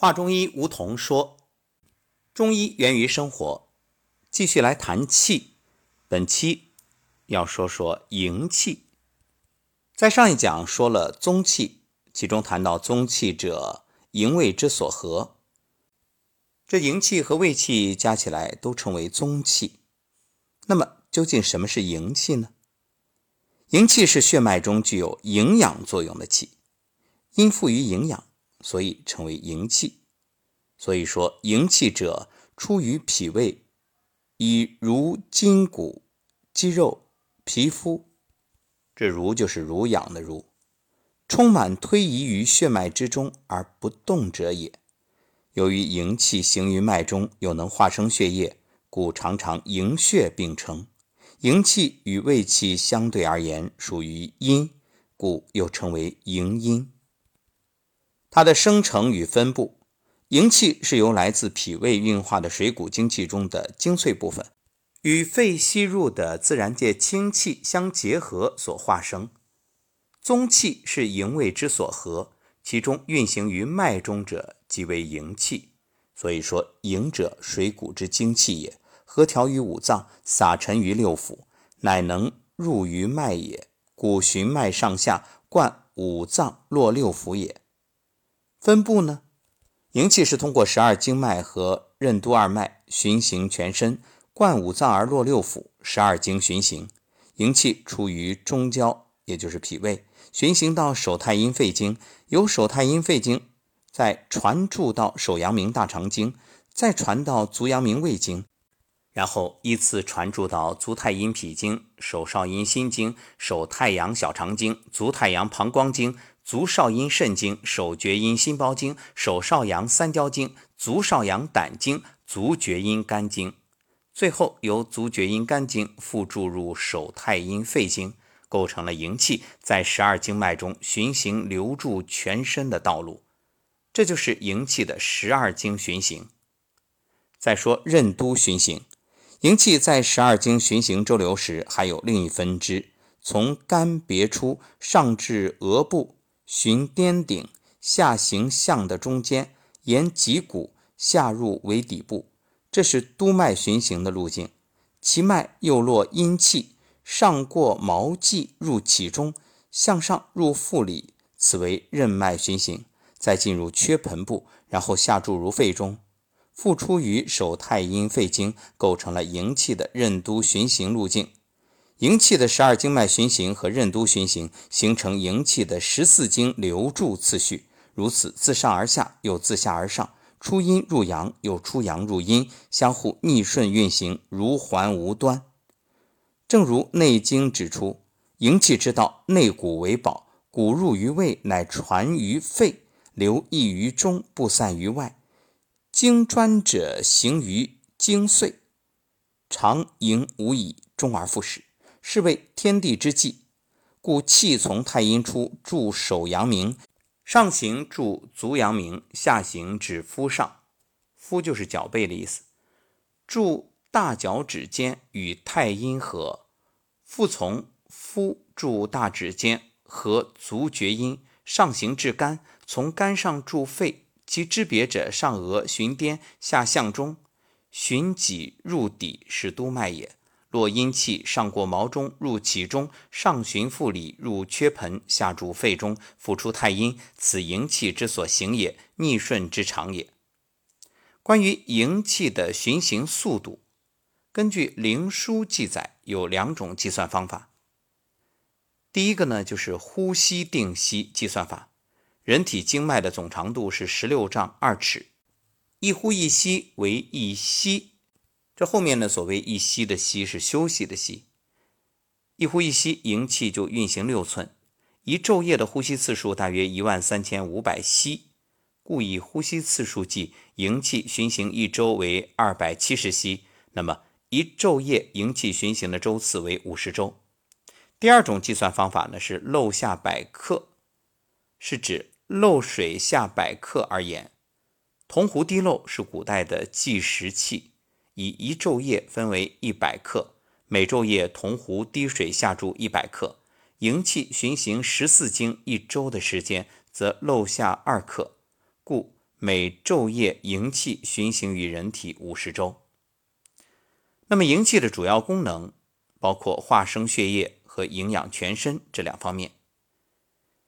华中医吴桐说：“中医源于生活。”继续来谈气，本期要说说营气。在上一讲说了宗气，其中谈到宗气者，营卫之所合。这营气和卫气加起来都称为宗气。那么，究竟什么是营气呢？营气是血脉中具有营养作用的气，因富于营养。所以称为营气。所以说，营气者出于脾胃，以如筋骨、肌肉、皮肤，这如就是濡养的如，充满推移于血脉之中而不动者也。由于营气行于脉中，又能化生血液，故常常营血并称。营气与胃气相对而言，属于阴，故又称为营阴。它的生成与分布，营气是由来自脾胃运化的水谷精气中的精粹部分，与肺吸入的自然界清气相结合所化生。宗气是营卫之所合，其中运行于脉中者即为营气。所以说，营者水谷之精气也，合调于五脏，撒陈于六腑，乃能入于脉也。故循脉上下，贯五脏，络六腑也。分布呢？营气是通过十二经脉和任督二脉循行全身，贯五脏而络六腑。十二经循行，营气出于中焦，也就是脾胃，循行到手太阴肺经，由手太阴肺经再传注到手阳明大肠经，再传到足阳明胃经，然后依次传注到足太阴脾经、手少阴心经、手太阳小肠经、足太阳膀胱经。足少阴肾经、手厥阴心包经、手少阳三焦经、足少阳胆经、足厥阴肝经，最后由足厥阴肝经复注入手太阴肺经，构成了营气在十二经脉中循行流注全身的道路。这就是营气的十二经循行。再说任督循行，营气在十二经循行周流时，还有另一分支，从肝别出，上至额部。循颠顶，下行项的中间，沿脊骨下入为底部，这是督脉循行的路径。其脉又络阴气，上过毛际入脐中，向上入腹里，此为任脉循行。再进入缺盆部，然后下注入肺中，复出于手太阴肺经，构成了营气的任督循行路径。营气的十二经脉循行和任督循行，形成营气的十四经流注次序。如此自上而下，又自下而上，出阴入阳，又出阳入阴，相互逆顺运行，如环无端。正如《内经》指出：“营气之道，内谷为宝，谷入于胃，乃传于肺，流溢于中，不散于外。经专者行于经隧，常营无已，终而复始。”是为天地之纪，故气从太阴出，注手阳明，上行注足阳明，下行指肤上，肤就是脚背的意思。注大脚趾尖与太阴合，复从肤注大指尖和足厥阴，上行至肝，从肝上注肺，其之别者，上额循颠，下向中，循脊入底，是督脉也。若阴气上过毛中入脐中，上循腹里入缺盆，下注肺中，复出太阴，此营气之所行也，逆顺之常也。关于营气的循行速度，根据《灵枢》记载，有两种计算方法。第一个呢，就是呼吸定息计算法。人体经脉的总长度是十六丈二尺，一呼一吸为一息。这后面呢，所谓一吸的吸是休息的息，一呼一吸，营气就运行六寸，一昼夜的呼吸次数大约一万三千五百吸，故以呼吸次数计，营气循行一周为二百七十吸，那么一昼夜营气循行的周次为五十周。第二种计算方法呢是漏下百克，是指漏水下百克而言，铜壶滴漏是古代的计时器。以一昼夜分为一百克，每昼夜铜壶滴水下注一百克，营气循行十四经一周的时间，则漏下二克，故每昼夜营气循行于人体五十周。那么营气的主要功能包括化生血液和营养全身这两方面。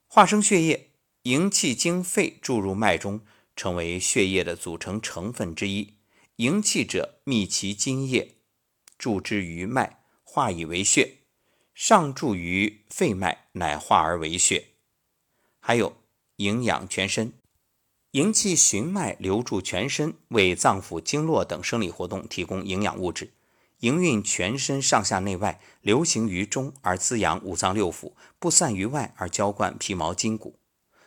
化生血液，营气经肺注入脉中，成为血液的组成成分之一。营气者，密其津液，注之于脉，化以为血，上注于肺脉，乃化而为血。还有营养全身，营气循脉流注全身，为脏腑经络等生理活动提供营养物质。营运全身上下内外，流行于中而滋养五脏六腑，不散于外而浇灌皮毛筋骨。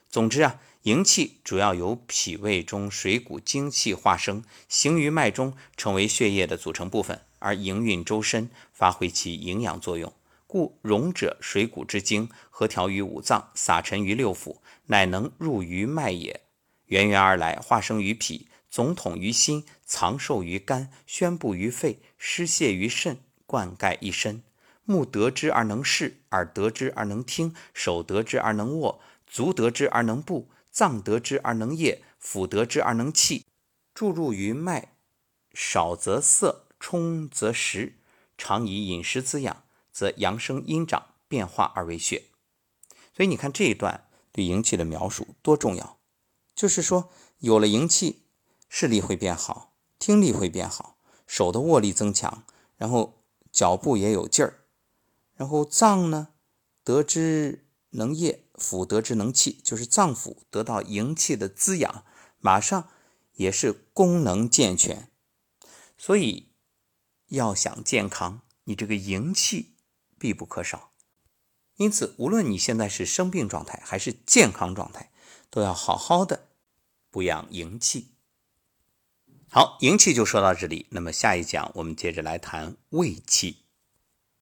总之啊。营气主要由脾胃中水谷精气化生，行于脉中，成为血液的组成部分，而营运周身，发挥其营养作用。故荣者水谷之精，合调于五脏，撒陈于六腑，乃能入于脉也。源源而来，化生于脾，总统于心，藏受于肝，宣布于肺，失泄于肾，灌溉一身。目得之而能视，耳得之而能听，手得之而能握，足得之而能步。脏得之而能液，腑得之而能气，注入于脉，少则涩，充则实。常以饮食滋养，则阳生阴长，变化而为血。所以你看这一段对营气的描述多重要，就是说有了营气，视力会变好，听力会变好，手的握力增强，然后脚步也有劲儿，然后脏呢得之。能液，腑得之能气，就是脏腑得到营气的滋养，马上也是功能健全。所以要想健康，你这个营气必不可少。因此，无论你现在是生病状态还是健康状态，都要好好的补养营气。好，营气就说到这里。那么下一讲我们接着来谈胃气。